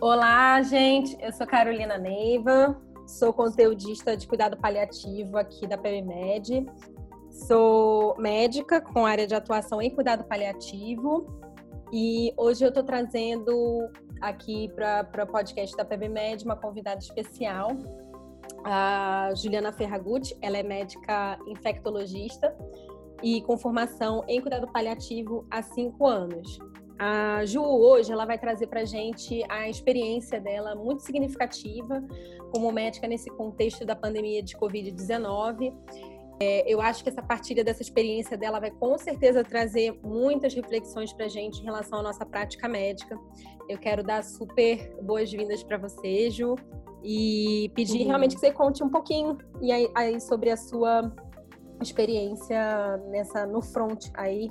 Olá, gente. Eu sou Carolina Neiva, sou conteudista de cuidado paliativo aqui da PebMed. Sou médica com área de atuação em cuidado paliativo e hoje eu estou trazendo aqui para o podcast da PebMed uma convidada especial, a Juliana Ferragutti. Ela é médica infectologista e com formação em cuidado paliativo há cinco anos. A Ju hoje ela vai trazer para a gente a experiência dela muito significativa como médica nesse contexto da pandemia de Covid-19. É, eu acho que essa partilha dessa experiência dela vai com certeza trazer muitas reflexões para gente em relação à nossa prática médica. Eu quero dar super boas-vindas para você, Ju, e pedir uhum. realmente que você conte um pouquinho e aí, aí sobre a sua experiência nessa no front aí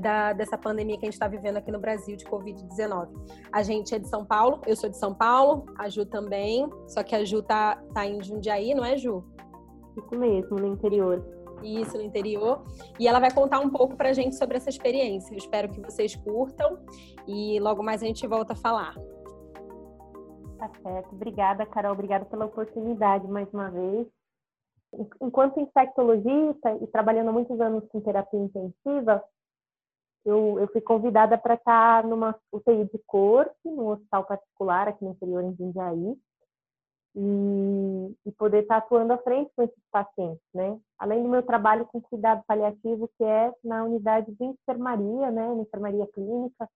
da, dessa pandemia que a gente está vivendo aqui no Brasil de Covid-19. A gente é de São Paulo, eu sou de São Paulo, a Ju também, só que a Ju tá, tá em Jundiaí, não é, Ju? Isso mesmo, no interior. Isso, no interior. E ela vai contar um pouco pra gente sobre essa experiência. Eu espero que vocês curtam e logo mais a gente volta a falar. Tá certo. Obrigada, Carol. Obrigada pela oportunidade mais uma vez. Enquanto infectologista e trabalhando muitos anos com terapia intensiva, eu, eu fui convidada para estar numa UTI de corte, num hospital particular aqui no interior em Jundiaí, e, e, poder estar atuando à frente com esses pacientes, né? Além do meu trabalho com cuidado paliativo, que é na unidade de enfermaria, né, na enfermaria clínica,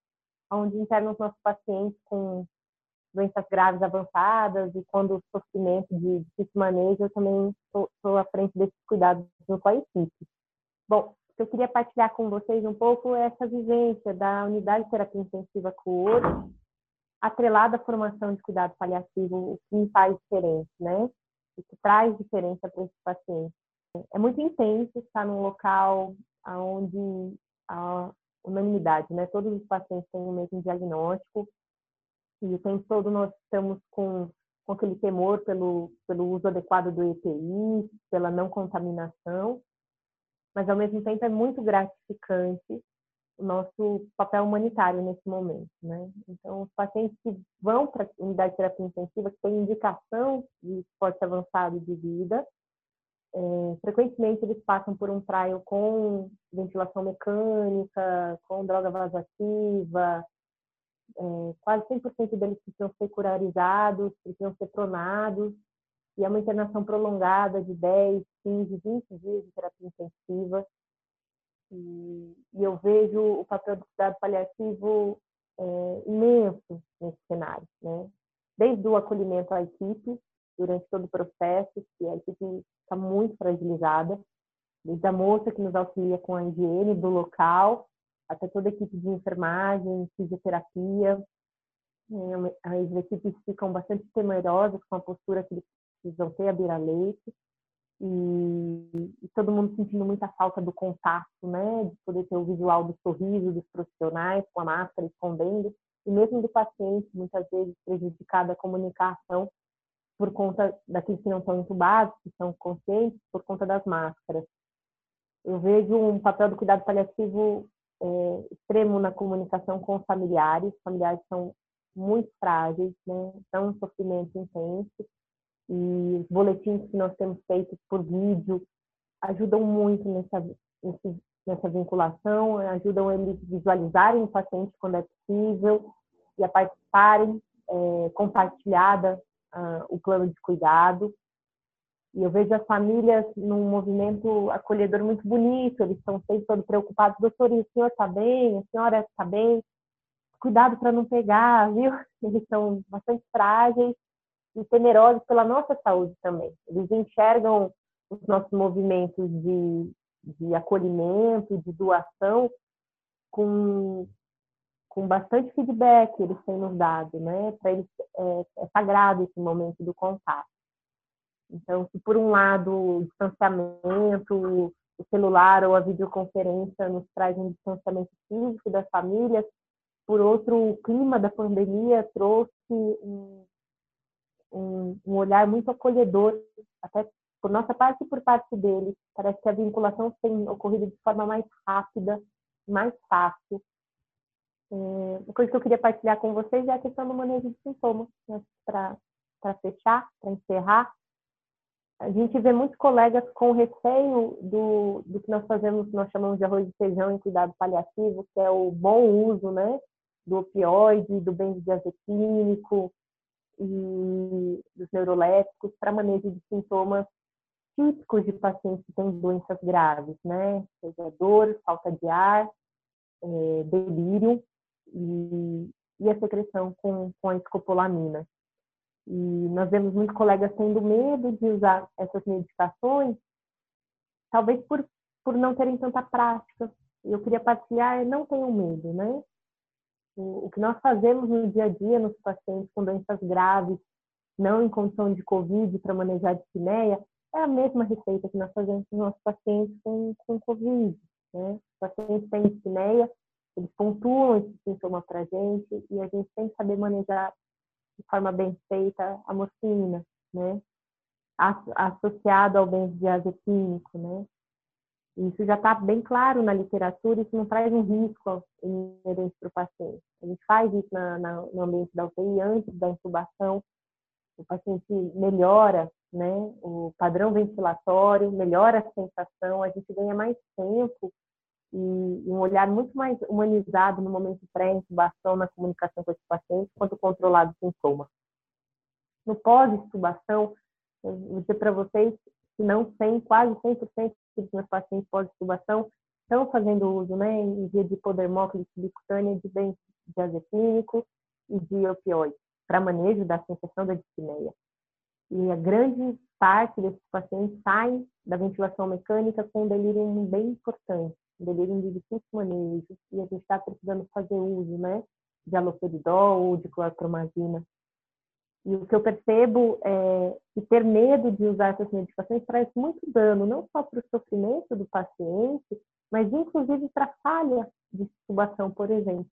onde internam os nossos pacientes com doenças graves avançadas e quando o sofrimento de difícil manejo, eu também estou à frente desses cuidados junto à equipe. Bom, eu queria partilhar com vocês um pouco essa vivência da unidade de terapia intensiva CUOR, atrelada à formação de cuidado paliativo, o que me faz diferente, né? O que traz diferença para esse paciente. É muito intenso estar num local onde a unanimidade, né? Todos os pacientes têm o mesmo diagnóstico e o tempo todo nós estamos com, com aquele temor pelo, pelo uso adequado do EPI, pela não contaminação mas ao mesmo tempo é muito gratificante o nosso papel humanitário nesse momento, né? Então, os pacientes que vão para a unidade de terapia intensiva, que têm indicação de esporte avançado de vida, é, frequentemente eles passam por um trial com ventilação mecânica, com droga vasoativa, é, quase 100% deles precisam ser curarizados, precisam ser pronados, e é uma internação prolongada de 10, 15, 20 dias de terapia intensiva. E, e eu vejo o papel do cuidado paliativo é, imenso nesse cenário, né? Desde o acolhimento à equipe, durante todo o processo, que a equipe está muito fragilizada, desde a moça que nos auxilia com a higiene do local, até toda a equipe de enfermagem, fisioterapia. É, as equipes ficam bastante temerosas com a postura que eles precisam ter a Bira Leite. E, e, todo mundo sentindo muita falta do contato, né? De poder ter o visual do sorriso dos profissionais com a máscara escondendo. E mesmo do paciente, muitas vezes prejudicado a comunicação por conta daqueles que não estão entubados, que são conscientes, por conta das máscaras. Eu vejo um papel do cuidado paliativo é, extremo na comunicação com os familiares. Familiares são muito frágeis, né? São um sofrimento intenso e os boletins que nós temos feito por vídeo ajudam muito nessa, nessa vinculação, ajudam eles visualizarem o paciente quando é possível e a participarem é, compartilhada uh, o plano de cuidado. E eu vejo as famílias num movimento acolhedor muito bonito, eles estão sempre todos preocupados, doutor, o senhor está bem? A senhora está bem? Cuidado para não pegar, viu? Eles são bastante frágeis e temerosos pela nossa saúde também. Eles enxergam os nossos movimentos de, de acolhimento, de doação, com, com bastante feedback eles têm nos dado, né? Para eles é, é, sagrado esse momento do contato. Então, se por um lado o distanciamento, o celular ou a videoconferência nos traz um distanciamento físico das famílias, por outro, o clima da pandemia trouxe um, um, um olhar muito acolhedor, até por nossa parte e por parte dele. Parece que a vinculação tem ocorrido de forma mais rápida, mais fácil. É, uma coisa que eu queria partilhar com vocês é a questão do manejo de sintomas, né? para fechar, para encerrar. A gente vê muitos colegas com receio do, do que nós fazemos, nós chamamos de arroz e feijão em cuidado paliativo, que é o bom uso né, do opioide, do benzodiazepínico e dos neurolépticos para manejo de sintomas típicos de pacientes que têm doenças graves, né? Seja dor, falta de ar, é, delírio e, e, a secreção com, com a escopolamina. E nós vemos muitos colegas tendo medo de usar essas medicações, talvez por, por não terem tanta prática. Eu queria partilhar, não tenham medo, né? O, que nós fazemos no dia a dia nos pacientes com doenças graves, não em condição de Covid, para manejar dispneia, é a mesma receita que nós fazemos com os nossos pacientes com, com Covid. Né? Os pacientes têm dispneia, eles pontuam esse sintoma para a gente e a gente tem que saber manejar de forma bem feita a morfina, né? Associado ao benzodiazepínico, né? Isso já está bem claro na literatura, isso não traz um risco inerente para o paciente. A gente faz isso na, na, no ambiente da UTI antes da intubação, o paciente melhora né, o padrão ventilatório, melhora a sensação, a gente ganha mais tempo e, um olhar muito mais humanizado no momento pré-intubação, na comunicação com esse paciente, quanto controlado o sintoma. No pós-intubação, vou dizer para vocês que não tem quase 100% dos meus pacientes pós-intubação estão fazendo uso, né, em via de hipodermóclise subcutânea de benzodiazepínico e de opioide para manejo da sensação da dispneia. E a grande parte desses pacientes saem da ventilação mecânica com um delírio bem importante, um delírio de difícil manejo, e a gente está precisando fazer uso, né, de aloperidol ou de clorpromazina. E o que eu percebo é que ter medo de usar essas medicações traz muito dano, não só para o sofrimento do paciente, mas inclusive para a falha de intubação, por exemplo.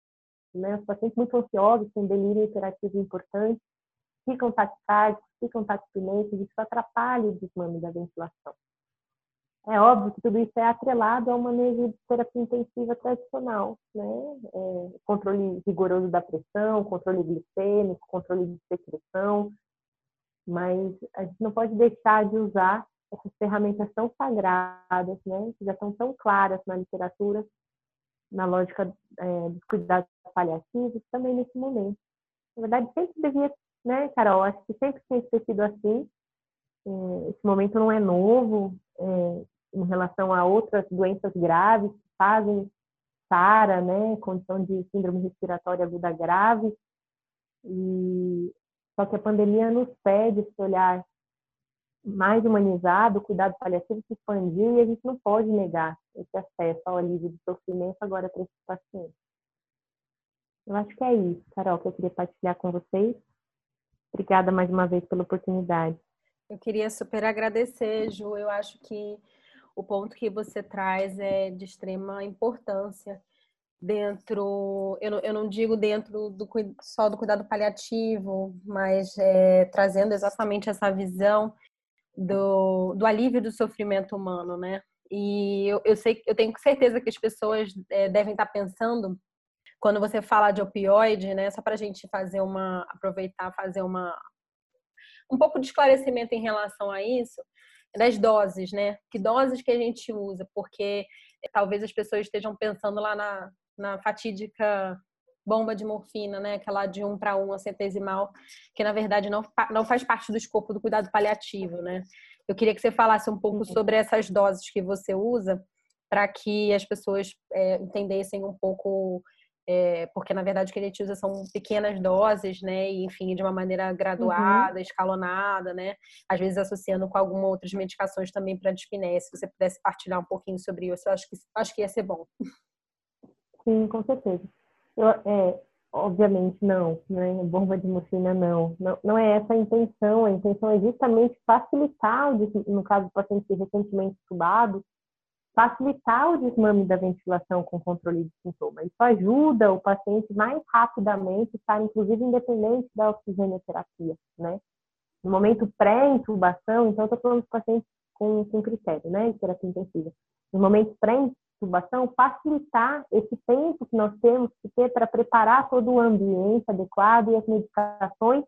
Né? Os pacientes muito ansiosos, com delírio hiperativo importante, ficam taquicáricos, ficam taquipneitos, isso atrapalha o desmame da ventilação. É óbvio que tudo isso é atrelado ao manejo de terapia intensiva tradicional, né? É, controle rigoroso da pressão, controle glicêmico, controle de secreção, mas a gente não pode deixar de usar essas ferramentas tão sagradas, né? Que já estão tão claras na literatura, na lógica é, dos cuidados paliativos, também nesse momento. Na verdade, sempre devia né, Carol? Acho que sempre tem sido assim. É, esse momento não é novo é, em relação a outras doenças graves que fazem SARA, né, condição de síndrome respiratória aguda grave. E só que a pandemia nos pede esse olhar mais humanizado, o cuidado paliativo se expandiu e a gente não pode negar esse acesso ao alívio do sofrimento agora para esses pacientes. Eu acho que é isso, Carol, que eu queria partilhar com vocês. Obrigada mais uma vez pela oportunidade. Eu queria super agradecer, Ju. Eu acho que o ponto que você traz é de extrema importância dentro, eu não, eu não digo dentro do, só do cuidado paliativo, mas é, trazendo exatamente essa visão do, do alívio do sofrimento humano, né? E eu, eu sei, eu tenho certeza que as pessoas é, devem estar pensando quando você fala de opioide, né, só para a gente fazer uma, aproveitar, fazer uma, um pouco de esclarecimento em relação a isso, das doses, né? Que doses que a gente usa, porque talvez as pessoas estejam pensando lá na, na fatídica bomba de morfina, né? Aquela de um para um, a centesimal, que na verdade não, não faz parte do escopo do cuidado paliativo, né? Eu queria que você falasse um pouco uhum. sobre essas doses que você usa para que as pessoas é, entendessem um pouco é, porque na verdade o que a gente usa são pequenas doses, né? E, enfim, de uma maneira graduada, uhum. escalonada, né? Às vezes associando com algumas outras medicações também para dispneia. Se você pudesse partilhar um pouquinho sobre isso, eu acho que, acho que ia ser bom. Sim, com certeza. Eu, é, obviamente não, né? Bomba de morfina não. não. Não é essa a intenção. A intenção é justamente facilitar, no caso do paciente recentemente estubado, facilitar o desmame da ventilação com controle de sintomas. Isso ajuda o paciente mais rapidamente estar, inclusive, independente da oxigenoterapia, né? No momento pré-intubação, então, estou falando dos pacientes com, com critério, né, de terapia intensiva. No momento intubação, facilitar esse tempo que nós temos que ter para preparar todo o ambiente adequado e as medicações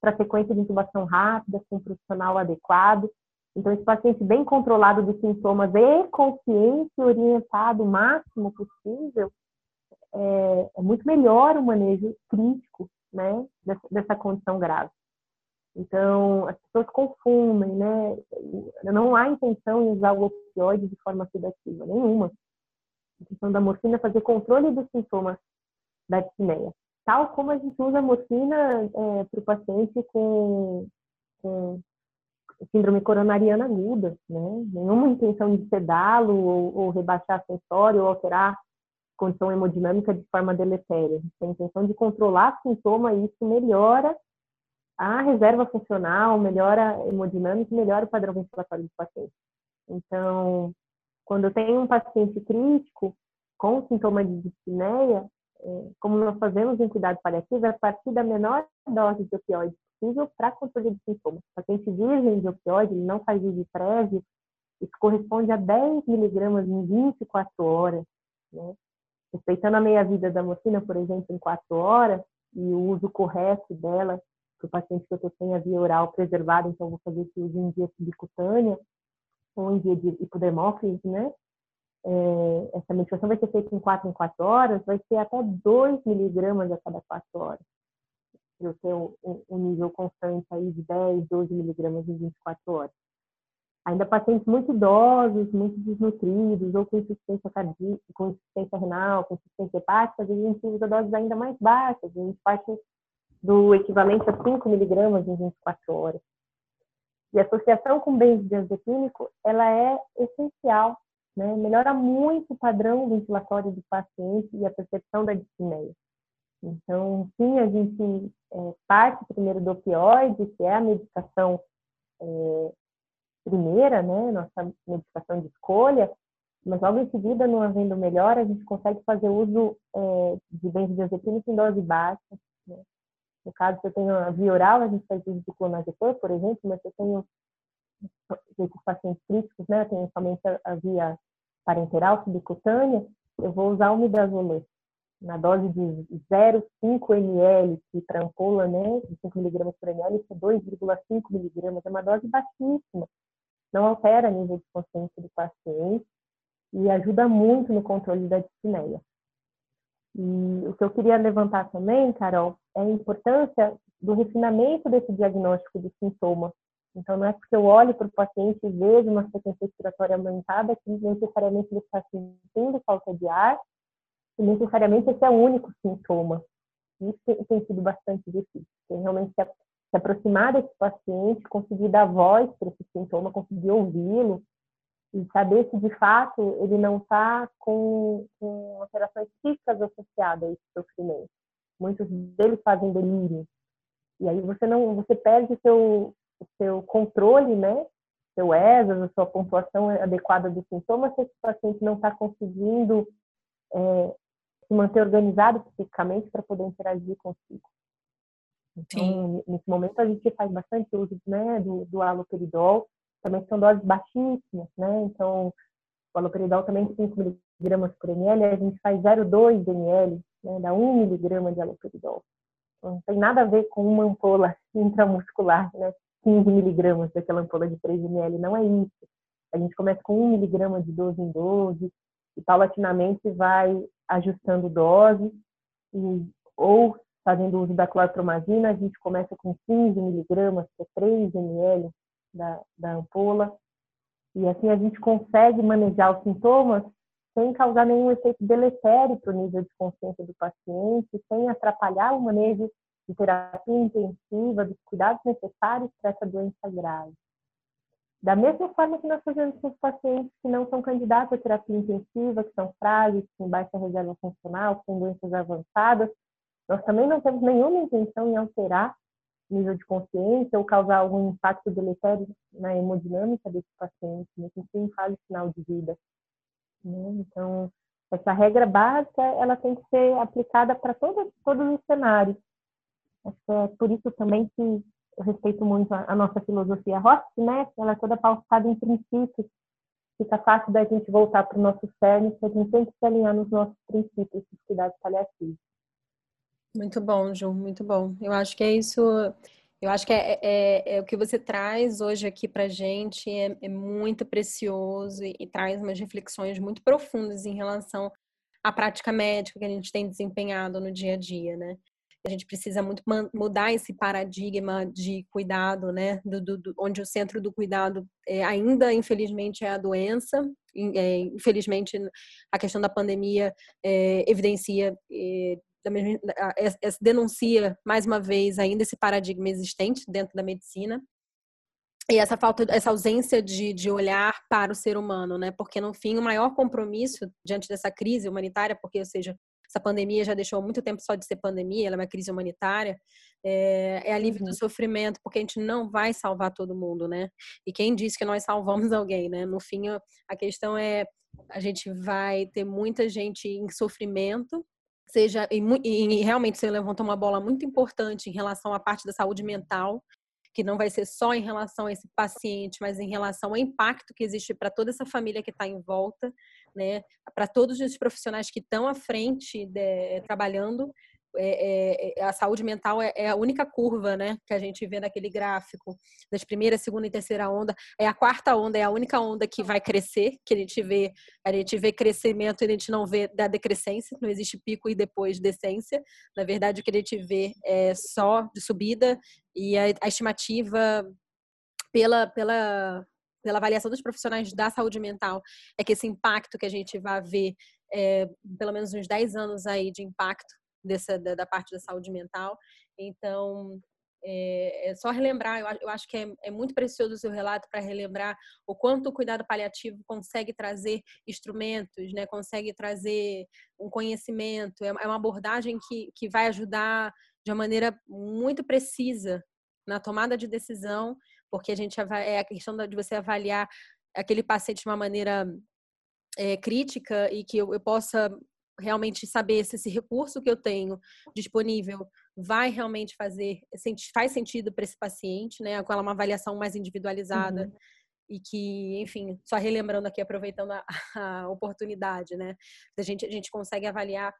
para sequência de intubação rápida, com um profissional adequado. Então, esse paciente bem controlado dos sintomas e consciente orientado o máximo possível, é, é muito melhor o manejo crítico né, dessa, dessa condição grave. Então, as pessoas confundem, né? Não há intenção em usar o opioide de forma sedativa, nenhuma. A intenção da morfina é fazer controle dos sintomas da dispneia. Tal como a gente usa a morfina é, para o paciente com, com, síndrome coronariana aguda, né? Nenhuma intenção de sedá-lo ou, ou rebaixar sensório ou alterar condição hemodinâmica de forma deletéria. A tem a intenção de controlar sintoma e isso melhora a reserva funcional, melhora a hemodinâmica e melhora o padrão ventilatório do paciente. Então, quando eu tenho um paciente crítico com sintoma de dispneia, é, como nós fazemos em cuidado paliativo, é a partir da menor dose de opioide possível para controle de sintomas. O paciente virgem de opioide, ele não faz uso prévio, isso corresponde a 10 miligramas em 24 horas, né? Respeitando a meia-vida da morfina, por exemplo, em 4 horas, e o uso correto dela para o paciente que eu tenho a via oral preservada, então vou fazer esse uso em via subcutânea ou em via de hipodermófilis, né? É, essa medicação vai ser feita em 4 em 4 horas, vai ser até 2 miligramas a cada 4 horas. Eu tenho um, um nível constante aí de 10, 12 miligramas em 24 horas. Ainda pacientes muito idosos, muito desnutridos, ou com insuficiência cardíaca, com insuficiência renal, com insuficiência hepática, a gente usa doses ainda mais baixas. A gente parte do equivalente a 5 miligramas em 24 horas. E a associação com benzodiazepínico, ela é essencial, né? melhora muito o padrão ventilatório do paciente e a percepção da dispneia. Então, sim, a gente é, parte primeiro do opioide, que é a medicação é, primeira, né, nossa medicação de escolha, mas logo em seguida, não havendo melhor, a gente consegue fazer uso é, de benzodiazepínico em dose baixa, né? No caso, se eu tenho a via oral, a gente faz uso de clonazepam, por exemplo, mas se eu tenho pacientes críticos, né, eu tenho somente a, via parenteral subcutânea, eu vou usar o midazolam na dose de 0,5 ml, que para ampola, né, de 5 mg por ml, isso é 2,5 mg, é uma dose baixíssima. Não altera nível de consciência do paciente e ajuda muito no controle da dispneia. E o que eu queria levantar também, Carol, é a importância do refinamento desse diagnóstico de sintoma. Então, não é porque eu olho para o paciente e vejo uma frequência respiratória aumentada que necessariamente ele está sentindo falta de ar e necessariamente esse é o único sintoma. Isso tem, sido bastante difícil. Tem realmente se, se aproximar desse paciente, conseguir dar voz para esse sintoma, conseguir ouvi-lo, e saber se de fato ele não está com, com alterações físicas associadas a esse sofrimento. Muitos deles fazem delírio. E aí você não, você perde seu, o seu controle, né? Seu ESAS, a sua pontuação adequada dos sintomas, se esse paciente não está conseguindo é, se manter organizado psiquicamente para poder interagir consigo. Então, Sim. nesse momento, a gente faz bastante uso né, do, do haloperidol, também são doses baixíssimas, né? Então, o haloperidol também 5 miligramas por ml, a gente faz 0,2 ml, né? Dá 1 miligrama de haloperidol. Então, não tem nada a ver com uma ampola intramuscular, né? 15 miligramas daquela ampola de 3 ml, não é isso. A gente começa com 1 miligrama de 12 em 12 e paulatinamente vai ajustando dose e, ou fazendo uso da clorpromazina, a gente começa com 15 miligramas, que é 3 ml da, da ampola. E assim a gente consegue manejar os sintomas sem causar nenhum efeito deletério para o nível de consciência do paciente, sem atrapalhar o manejo de terapia intensiva, dos cuidados necessários para essa doença grave. Da mesma forma que nós fazemos com os pacientes que não são candidatos à terapia intensiva, que são frágeis, com baixa reserva funcional, com doenças avançadas, nós também não temos nenhuma intenção em alterar nível de consciência ou causar algum impacto deletério na hemodinâmica desse paciente, mesmo que em fase final de vida. Né? Então, essa regra básica, ela tem que ser aplicada para todos, todos os cenários. Acho que é por isso também que eu respeito muito a, a nossa filosofia Ross, né? Ela é toda pautada em princípios fica fácil da gente voltar para o nosso cerne se a gente tem que se alinhar nos nossos princípios de cuidados paliativos. Muito bom, Ju, muito bom. Eu acho que é isso. Eu acho que é, é, é o que você traz hoje aqui para gente é, é, muito precioso e, e traz umas reflexões muito profundas em relação à prática médica que a gente tem desempenhado no dia a dia, né? A gente precisa muito mudar esse paradigma de cuidado, né? Do, do, do onde o centro do cuidado é, ainda, infelizmente, é a doença. É, infelizmente, a questão da pandemia é, evidencia denuncia mais uma vez ainda esse paradigma existente dentro da medicina e essa falta, essa ausência de, de olhar para o ser humano, né? Porque no fim o maior compromisso diante dessa crise humanitária, porque ou seja essa pandemia já deixou muito tempo só de ser pandemia, ela é uma crise humanitária, é, é alívio uhum. do sofrimento, porque a gente não vai salvar todo mundo, né? E quem disse que nós salvamos alguém, né? No fim, a questão é a gente vai ter muita gente em sofrimento, seja e, e realmente você levantou uma bola muito importante em relação à parte da saúde mental, que não vai ser só em relação a esse paciente, mas em relação ao impacto que existe para toda essa família que está em volta né, para todos os profissionais que estão à frente de, trabalhando. É, é, é, a saúde mental é, é, a única curva, né, que a gente vê naquele gráfico das primeira, segunda e terceira onda. É a quarta onda, é a única onda que vai crescer, que a gente vê, a gente vê crescimento e a gente não vê da decrescência, não existe pico e depois descência. Na verdade, o que a gente vê é só de subida e a, a estimativa pela, pela pela avaliação dos profissionais da saúde mental, é que esse impacto que a gente vai ver, é, pelo menos uns 10 anos aí de impacto dessa, da, da parte da saúde mental. Então, é, é só relembrar, eu, eu acho que é, é, muito precioso o seu relato para relembrar o quanto o cuidado paliativo consegue trazer instrumentos, né, consegue trazer um conhecimento, é, é uma abordagem que, que vai ajudar de uma maneira muito precisa na tomada de decisão porque a gente é a questão de você avaliar aquele paciente de uma maneira é, crítica e que eu, eu possa realmente saber se esse recurso que eu tenho disponível vai realmente fazer faz sentido para esse paciente, né? Com ela uma avaliação mais individualizada uhum. e que, enfim, só relembrando aqui, aproveitando a, a oportunidade, né? A gente a gente consegue avaliar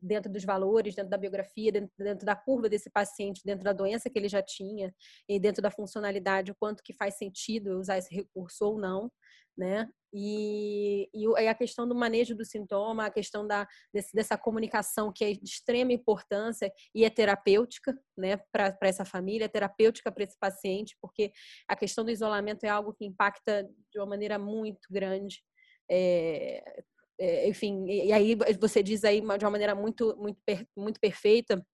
dentro dos valores, dentro da biografia, dentro, dentro, da curva desse paciente, dentro da doença que ele já tinha e dentro da funcionalidade, o quanto que faz sentido usar esse recurso ou não, né? E, e a questão do manejo do sintoma, a questão da, desse, dessa comunicação que é de extrema importância e é terapêutica, né, para essa família, é terapêutica para esse paciente, porque a questão do isolamento é algo que impacta de uma maneira muito grande é, é, enfim, e aí você diz aí de uma maneira muito, muito, muito perfeita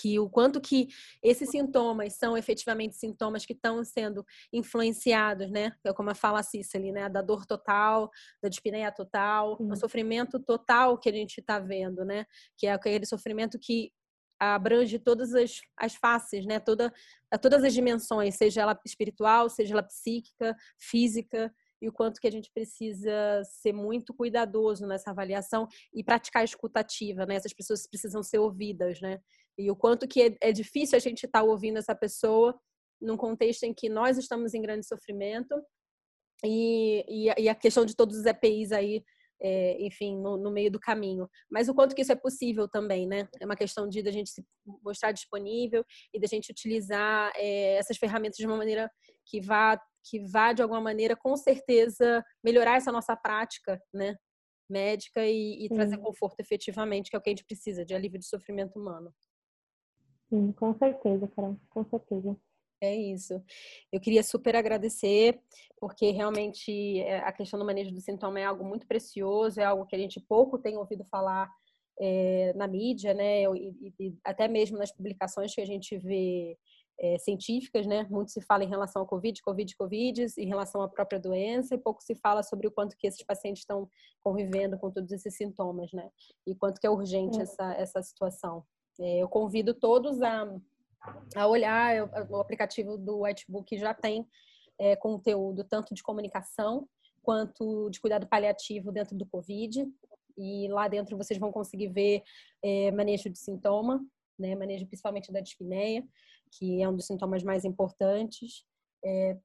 que o quanto que esses sintomas são efetivamente sintomas que estão sendo influenciados, né? É como fala a Cicely, né? Da dor total, da dispneia total, o sofrimento total que a gente está vendo, né? Que é aquele sofrimento que abrange todas as, as faces, né? Toda, todas as dimensões, seja ela espiritual, seja ela psíquica, física e o quanto que a gente precisa ser muito cuidadoso nessa avaliação e praticar a escutativa, né? Essas pessoas precisam ser ouvidas, né? E o quanto que é, é difícil a gente estar tá ouvindo essa pessoa num contexto em que nós estamos em grande sofrimento e, e, e a questão de todos os EPIs aí é, enfim, no, no, meio do caminho. Mas o quanto que isso é possível também, né? É uma questão de a gente se mostrar disponível e da gente utilizar é, essas ferramentas de uma maneira que vá que vá de alguma maneira com certeza melhorar essa nossa prática, né? Médica e, e trazer conforto efetivamente, que é o que a gente precisa, de alívio de sofrimento humano. Sim, com certeza, Carol, com certeza. É isso. Eu queria super agradecer, porque realmente é, a questão do manejo do sintoma é algo muito precioso, é algo que a gente pouco tem ouvido falar é, na mídia, né? E, e, até mesmo nas publicações que a gente vê é, científicas, né? Muito se fala em relação ao Covid, Covid, Covid, em relação à própria doença, e pouco se fala sobre o quanto que esses pacientes estão convivendo com todos esses sintomas, né? E quanto que é urgente essa, essa situação. É, eu convido todos a a olhar, o aplicativo do Whitebook já tem é, conteúdo tanto de comunicação quanto de cuidado paliativo dentro do Covid. E lá dentro vocês vão conseguir ver é, manejo de sintoma, né, manejo principalmente da dispneia, que é um dos sintomas mais importantes. É,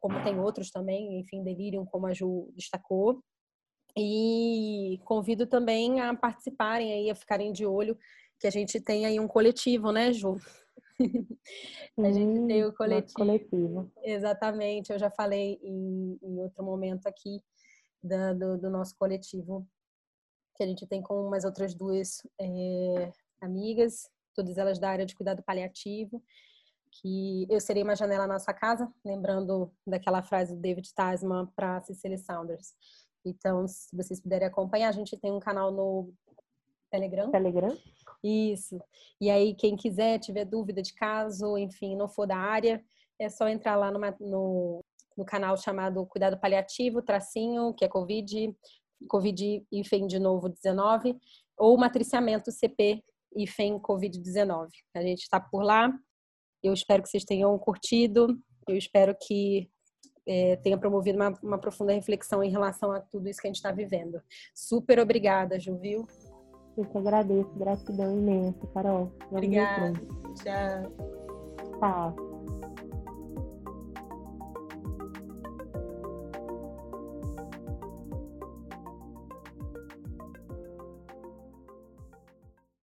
como tem outros também, enfim, Delirium, como a Ju destacou. E convido também a participarem aí, a ficarem de olho, que a gente tem aí um coletivo, né, Ju? a gente tem o coletivo. coletivo. Exatamente, eu já falei em, em outro momento aqui da, do, do, nosso coletivo, que a gente tem com umas outras duas é, amigas, todas elas da área de cuidado paliativo, que eu serei uma janela na sua casa, lembrando daquela frase do David Tasman para Cecily Saunders. Então, se vocês puderem acompanhar, a gente tem um canal no Telegram. Telegram. Isso. E aí, quem quiser, tiver dúvida de caso, enfim, não for da área, é só entrar lá numa, no, no canal chamado Cuidado Paliativo, tracinho, que é Covid, Covid e de novo 19, ou matriciamento CP e Covid-19. A gente está por lá. Eu espero que vocês tenham curtido. Eu espero que é, tenha promovido uma, uma, profunda reflexão em relação a tudo isso que a gente está vivendo. Super obrigada, Ju, viu? Eu que agradeço, gratidão imensa, Carol. Obrigada. Tchau. Tchau.